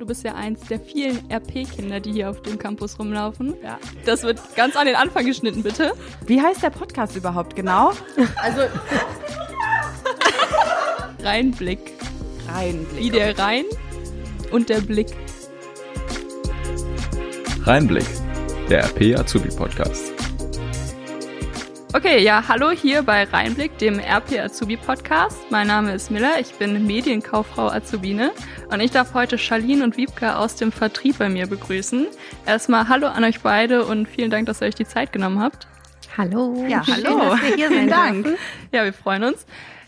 Du bist ja eins der vielen RP-Kinder, die hier auf dem Campus rumlaufen. Ja. Das wird ganz an den Anfang geschnitten, bitte. Wie heißt der Podcast überhaupt genau? Also. Reinblick. Reinblick. Wie der Rhein und der Blick. Reinblick, der RP Azubi Podcast. Okay, ja, hallo hier bei Reinblick, dem RP Azubi Podcast. Mein Name ist Miller, ich bin Medienkauffrau Azubine und ich darf heute Charlene und Wiebke aus dem Vertrieb bei mir begrüßen. Erstmal hallo an euch beide und vielen Dank, dass ihr euch die Zeit genommen habt. Hallo. Ja, hallo. Schön, dass wir hier sein Dank. Ja, wir freuen uns.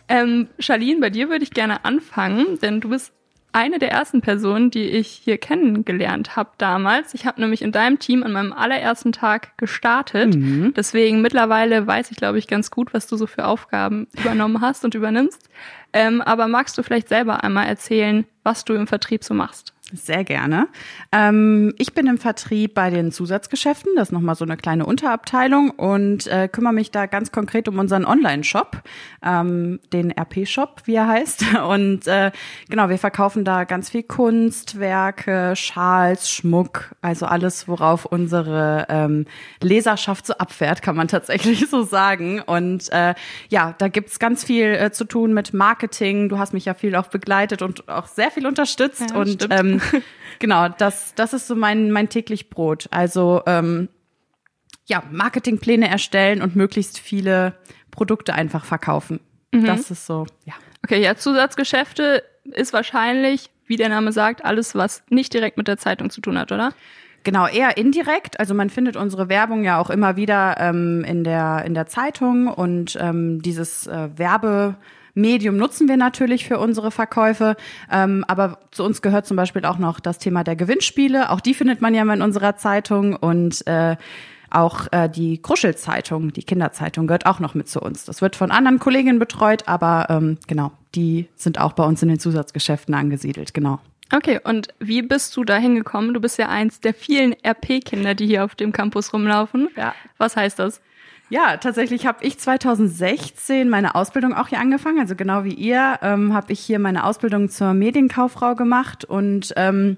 Ähm, Charlene, bei dir würde ich gerne anfangen, denn du bist eine der ersten Personen, die ich hier kennengelernt habe damals. Ich habe nämlich in deinem Team an meinem allerersten Tag gestartet. Mhm. Deswegen mittlerweile weiß ich, glaube ich, ganz gut, was du so für Aufgaben übernommen hast und übernimmst. Ähm, aber magst du vielleicht selber einmal erzählen, was du im Vertrieb so machst? Sehr gerne. Ähm, ich bin im Vertrieb bei den Zusatzgeschäften, das ist nochmal so eine kleine Unterabteilung und äh, kümmere mich da ganz konkret um unseren Online-Shop, ähm, den RP-Shop, wie er heißt. Und äh, genau, wir verkaufen da ganz viel Kunst, Werke, Schals, Schmuck, also alles, worauf unsere ähm, Leserschaft so abfährt, kann man tatsächlich so sagen. Und äh, ja, da gibt's ganz viel äh, zu tun mit Marketing. Du hast mich ja viel auch begleitet und auch sehr viel unterstützt. Ja, und ähm, genau, das, das ist so mein, mein täglich Brot. Also ähm, ja, Marketingpläne erstellen und möglichst viele Produkte einfach verkaufen. Mhm. Das ist so, ja. Okay, ja, Zusatzgeschäfte ist wahrscheinlich, wie der Name sagt, alles, was nicht direkt mit der Zeitung zu tun hat, oder? Genau, eher indirekt. Also man findet unsere Werbung ja auch immer wieder ähm, in der in der Zeitung und ähm, dieses äh, Werbe Medium nutzen wir natürlich für unsere Verkäufe. Ähm, aber zu uns gehört zum Beispiel auch noch das Thema der Gewinnspiele. Auch die findet man ja mal in unserer Zeitung und äh, auch äh, die Kruschelzeitung, die Kinderzeitung, gehört auch noch mit zu uns. Das wird von anderen Kolleginnen betreut, aber ähm, genau, die sind auch bei uns in den Zusatzgeschäften angesiedelt, genau. Okay, und wie bist du da hingekommen? Du bist ja eins der vielen RP-Kinder, die hier auf dem Campus rumlaufen. Ja. Was heißt das? Ja, tatsächlich habe ich 2016 meine Ausbildung auch hier angefangen. Also genau wie ihr ähm, habe ich hier meine Ausbildung zur Medienkauffrau gemacht und ähm,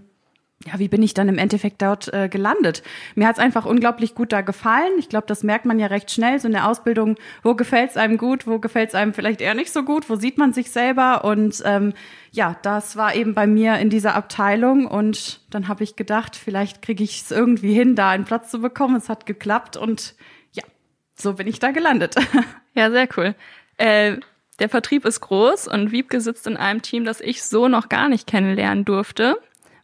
ja, wie bin ich dann im Endeffekt dort äh, gelandet? Mir hat's einfach unglaublich gut da gefallen. Ich glaube, das merkt man ja recht schnell so in der Ausbildung. Wo gefällt's einem gut? Wo gefällt's einem vielleicht eher nicht so gut? Wo sieht man sich selber? Und ähm, ja, das war eben bei mir in dieser Abteilung. Und dann habe ich gedacht, vielleicht kriege ich es irgendwie hin, da einen Platz zu bekommen. Es hat geklappt und so bin ich da gelandet. Ja, sehr cool. Äh, der Vertrieb ist groß und Wiebke sitzt in einem Team, das ich so noch gar nicht kennenlernen durfte.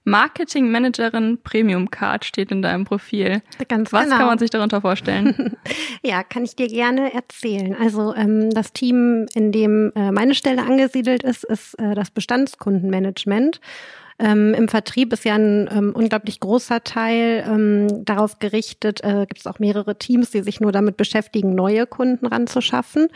Marketing Managerin Premium Card steht in deinem Profil. Ganz Was genau. kann man sich darunter vorstellen? ja, kann ich dir gerne erzählen. Also ähm, das Team, in dem äh, meine Stelle angesiedelt ist, ist äh, das Bestandskundenmanagement. Ähm, Im Vertrieb ist ja ein ähm, unglaublich großer Teil ähm, darauf gerichtet, äh, gibt es auch mehrere Teams, die sich nur damit beschäftigen, neue Kunden ranzuschaffen.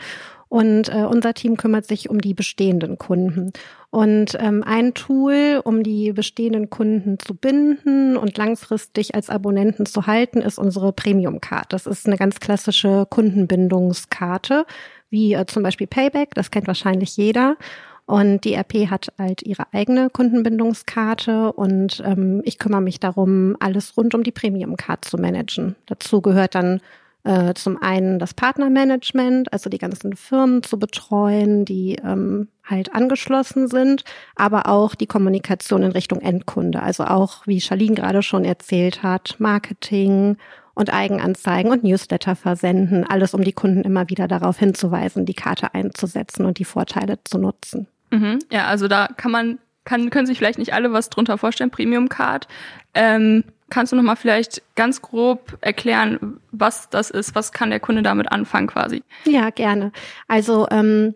Und äh, unser Team kümmert sich um die bestehenden Kunden. Und ähm, ein Tool, um die bestehenden Kunden zu binden und langfristig als Abonnenten zu halten, ist unsere Premium Card. Das ist eine ganz klassische Kundenbindungskarte, wie äh, zum Beispiel Payback, das kennt wahrscheinlich jeder. Und die RP hat halt ihre eigene Kundenbindungskarte und ähm, ich kümmere mich darum, alles rund um die Premium Card zu managen. Dazu gehört dann äh, zum einen das Partnermanagement, also die ganzen Firmen zu betreuen, die ähm, halt angeschlossen sind, aber auch die Kommunikation in Richtung Endkunde, also auch, wie Charlene gerade schon erzählt hat, Marketing und Eigenanzeigen und Newsletter versenden, alles um die Kunden immer wieder darauf hinzuweisen, die Karte einzusetzen und die Vorteile zu nutzen. Mhm. Ja, also da kann man, kann, können sich vielleicht nicht alle was drunter vorstellen, Premium Card. Ähm, kannst du nochmal vielleicht ganz grob erklären, was das ist? Was kann der Kunde damit anfangen quasi? Ja, gerne. Also ähm,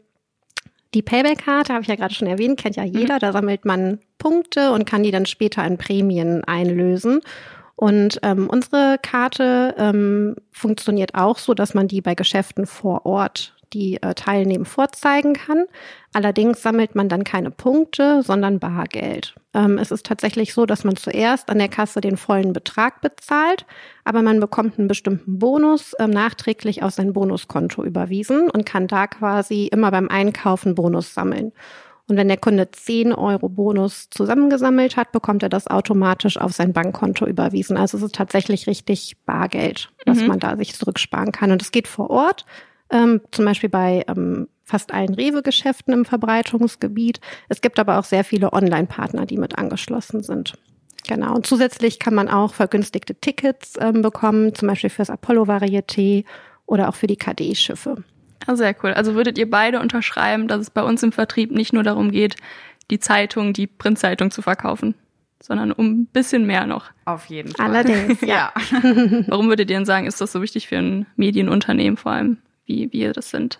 die Payback-Karte, habe ich ja gerade schon erwähnt, kennt ja jeder. Mhm. Da sammelt man Punkte und kann die dann später in Prämien einlösen. Und ähm, unsere Karte ähm, funktioniert auch so, dass man die bei Geschäften vor Ort die äh, teilnehmen, vorzeigen kann. Allerdings sammelt man dann keine Punkte, sondern Bargeld. Ähm, es ist tatsächlich so, dass man zuerst an der Kasse den vollen Betrag bezahlt, aber man bekommt einen bestimmten Bonus ähm, nachträglich auf sein Bonuskonto überwiesen und kann da quasi immer beim Einkaufen Bonus sammeln. Und wenn der Kunde 10 Euro Bonus zusammengesammelt hat, bekommt er das automatisch auf sein Bankkonto überwiesen. Also es ist tatsächlich richtig Bargeld, was mhm. man da sich zurücksparen kann. Und es geht vor Ort, ähm, zum Beispiel bei ähm, fast allen Rewe-Geschäften im Verbreitungsgebiet. Es gibt aber auch sehr viele Online-Partner, die mit angeschlossen sind. Genau. Und zusätzlich kann man auch vergünstigte Tickets ähm, bekommen, zum Beispiel fürs Apollo-Varieté oder auch für die KD-Schiffe. Ah, sehr cool. Also würdet ihr beide unterschreiben, dass es bei uns im Vertrieb nicht nur darum geht, die Zeitung, die Printzeitung zu verkaufen, sondern um ein bisschen mehr noch. Auf jeden Fall. Allerdings, ja. Warum würdet ihr denn sagen, ist das so wichtig für ein Medienunternehmen vor allem, wie wir das sind?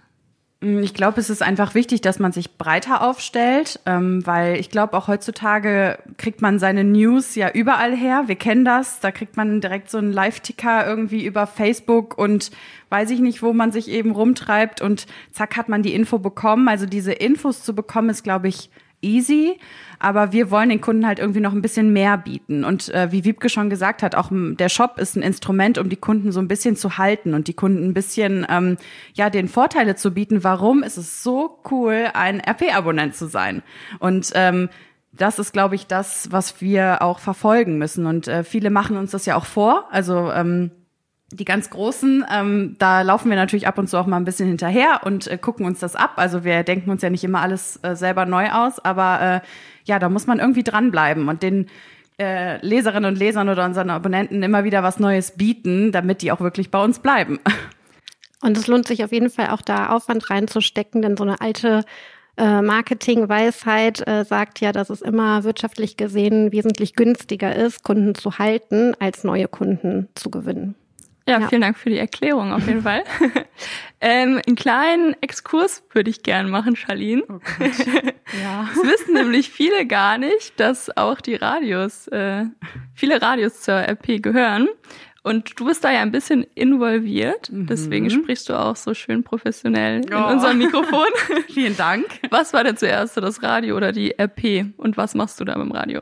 Mm, ich glaube, es ist einfach wichtig, dass man sich breiter aufstellt, ähm, weil ich glaube, auch heutzutage kriegt man seine News ja überall her. Wir kennen das. Da kriegt man direkt so einen Live-Ticker irgendwie über Facebook und weiß ich nicht, wo man sich eben rumtreibt und zack hat man die Info bekommen. Also diese Infos zu bekommen ist, glaube ich, easy, aber wir wollen den Kunden halt irgendwie noch ein bisschen mehr bieten. Und äh, wie Wiebke schon gesagt hat, auch der Shop ist ein Instrument, um die Kunden so ein bisschen zu halten und die Kunden ein bisschen ähm, ja den Vorteile zu bieten. Warum ist es so cool, ein RP-Abonnent zu sein? Und ähm, das ist, glaube ich, das, was wir auch verfolgen müssen. Und äh, viele machen uns das ja auch vor. Also ähm, die ganz Großen, ähm, da laufen wir natürlich ab und zu auch mal ein bisschen hinterher und äh, gucken uns das ab. Also wir denken uns ja nicht immer alles äh, selber neu aus, aber äh, ja, da muss man irgendwie dranbleiben und den äh, Leserinnen und Lesern oder unseren Abonnenten immer wieder was Neues bieten, damit die auch wirklich bei uns bleiben. Und es lohnt sich auf jeden Fall auch da Aufwand reinzustecken, denn so eine alte äh, Marketing-Weisheit äh, sagt ja, dass es immer wirtschaftlich gesehen wesentlich günstiger ist, Kunden zu halten, als neue Kunden zu gewinnen. Ja, ja, vielen Dank für die Erklärung auf jeden Fall. ähm, einen kleinen Exkurs würde ich gern machen, Charlene. Oh ja. Es wissen nämlich viele gar nicht, dass auch die Radios, äh, viele Radios zur RP gehören. Und du bist da ja ein bisschen involviert, mhm. deswegen sprichst du auch so schön professionell in oh. unserem Mikrofon. Vielen Dank. Was war denn zuerst das Radio oder die RP und was machst du da mit dem Radio?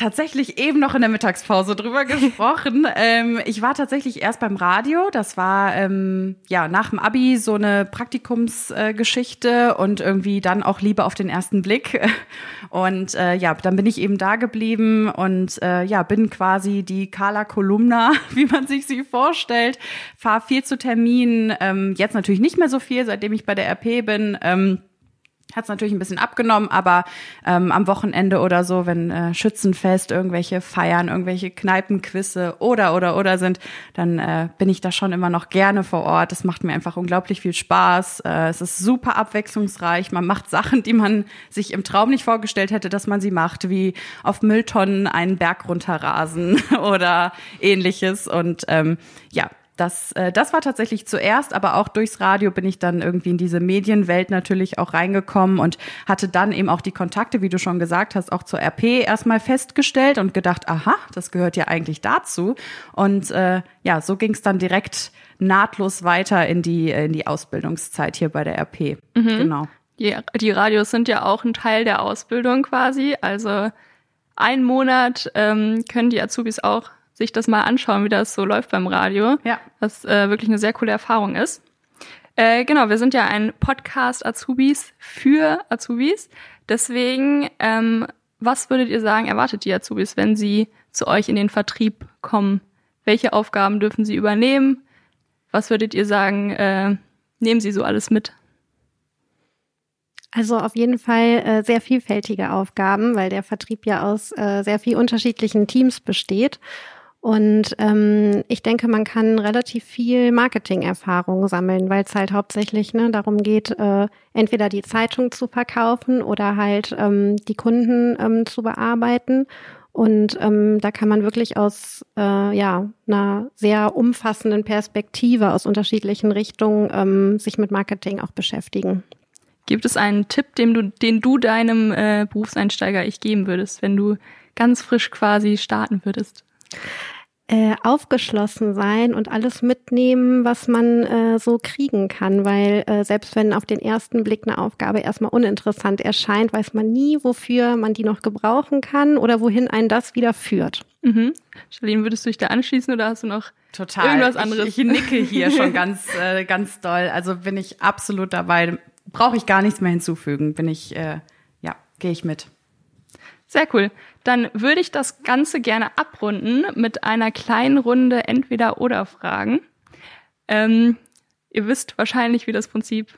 Tatsächlich eben noch in der Mittagspause drüber gesprochen. ähm, ich war tatsächlich erst beim Radio. Das war ähm, ja nach dem Abi so eine Praktikumsgeschichte äh, und irgendwie dann auch Liebe auf den ersten Blick. Und äh, ja, dann bin ich eben da geblieben und äh, ja, bin quasi die Carla Kolumna, wie man sich sie vorstellt. Fahr viel zu Terminen, ähm, jetzt natürlich nicht mehr so viel, seitdem ich bei der RP bin. Ähm, hat es natürlich ein bisschen abgenommen, aber ähm, am Wochenende oder so, wenn äh, Schützenfest, irgendwelche Feiern, irgendwelche Kneipenquisse oder oder oder sind, dann äh, bin ich da schon immer noch gerne vor Ort. Das macht mir einfach unglaublich viel Spaß. Äh, es ist super abwechslungsreich. Man macht Sachen, die man sich im Traum nicht vorgestellt hätte, dass man sie macht, wie auf Mülltonnen einen Berg runterrasen oder ähnliches. Und ähm, ja, das, äh, das war tatsächlich zuerst, aber auch durchs Radio bin ich dann irgendwie in diese Medienwelt natürlich auch reingekommen und hatte dann eben auch die Kontakte, wie du schon gesagt hast, auch zur RP erstmal festgestellt und gedacht, aha, das gehört ja eigentlich dazu. Und äh, ja, so ging es dann direkt nahtlos weiter in die, in die Ausbildungszeit hier bei der RP. Mhm. Genau. Die, die Radios sind ja auch ein Teil der Ausbildung quasi. Also ein Monat ähm, können die Azubis auch sich das mal anschauen, wie das so läuft beim Radio. Ja. Was äh, wirklich eine sehr coole Erfahrung ist. Äh, genau, wir sind ja ein Podcast Azubis für Azubis. Deswegen, ähm, was würdet ihr sagen, erwartet die Azubis, wenn sie zu euch in den Vertrieb kommen? Welche Aufgaben dürfen sie übernehmen? Was würdet ihr sagen, äh, nehmen sie so alles mit? Also auf jeden Fall äh, sehr vielfältige Aufgaben, weil der Vertrieb ja aus äh, sehr viel unterschiedlichen Teams besteht. Und ähm, ich denke, man kann relativ viel Marketing-Erfahrung sammeln, weil es halt hauptsächlich ne, darum geht, äh, entweder die Zeitung zu verkaufen oder halt ähm, die Kunden ähm, zu bearbeiten. Und ähm, da kann man wirklich aus äh, ja, einer sehr umfassenden Perspektive aus unterschiedlichen Richtungen ähm, sich mit Marketing auch beschäftigen. Gibt es einen Tipp, den du, den du deinem äh, Berufseinsteiger ich geben würdest, wenn du ganz frisch quasi starten würdest? Äh, aufgeschlossen sein und alles mitnehmen, was man äh, so kriegen kann, weil äh, selbst wenn auf den ersten Blick eine Aufgabe erstmal uninteressant erscheint, weiß man nie, wofür man die noch gebrauchen kann oder wohin einen das wieder führt. Mhm. Charlene, würdest du dich da anschließen oder hast du noch Total. irgendwas anderes? Ich, ich nicke hier schon ganz, äh, ganz doll. Also bin ich absolut dabei. Brauche ich gar nichts mehr hinzufügen. Bin ich, äh, ja, gehe ich mit. Sehr cool. Dann würde ich das Ganze gerne abrunden mit einer kleinen Runde Entweder-Oder-Fragen. Ähm, ihr wisst wahrscheinlich, wie das Prinzip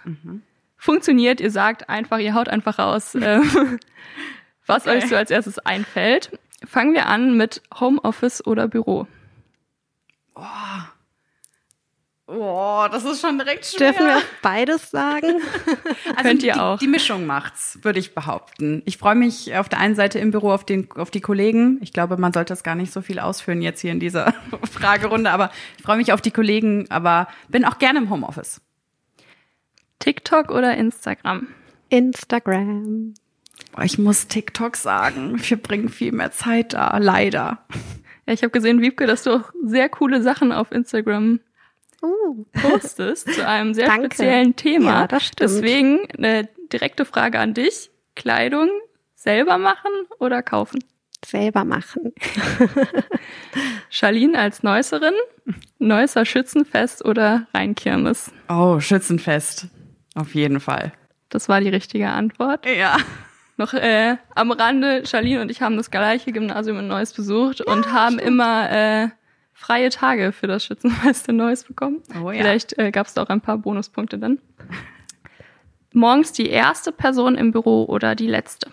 funktioniert. Ihr sagt einfach, ihr haut einfach raus, äh, was Okay. euch so als erstes einfällt. Fangen wir an mit Homeoffice oder Büro. Oh, das ist schon direkt schwer. Dürfen wir auch beides sagen? Also Könnt die, ihr auch. Die Mischung macht's, würde ich behaupten. Ich freue mich auf der einen Seite im Büro auf, den, auf die Kollegen. Ich glaube, man sollte das gar nicht so viel ausführen jetzt hier in dieser Fragerunde, aber ich freue mich auf die Kollegen, aber bin auch gerne im Homeoffice. TikTok oder Instagram? Instagram. Boah, Ich muss TikTok sagen, wir bringen viel mehr Zeit da, leider. Ja, ich habe gesehen, Wiebke, dass du auch sehr coole Sachen auf Instagram Uh, postest zu einem sehr Danke. speziellen Thema. Ja, das stimmt. Deswegen eine direkte Frage an dich. Kleidung selber machen oder kaufen? selber machen. Charlene als Neusserin, Neusser Schützenfest oder Rheinkirmes? Oh, Schützenfest. Auf jeden Fall. Das war die richtige Antwort. Ja. Noch äh, am Rande, Charlene und ich haben das gleiche Gymnasium in Neuss besucht und haben immer äh, freie Tage für das Schützenfest in Neuss bekommen. Oh ja. Vielleicht äh, gab es da auch ein paar Bonuspunkte dann. Morgens die erste Person im Büro oder die letzte?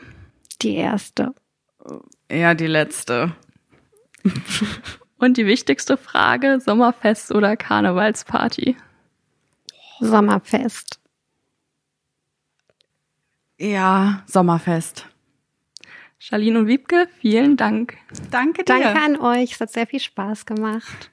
Die erste. Ja, die letzte. Und die wichtigste Frage, Sommerfest oder Karnevalsparty? Sommerfest. Ja, Sommerfest. Charlene und Wiebke, vielen Dank. Danke dir. Danke an euch. Es hat sehr viel Spaß gemacht.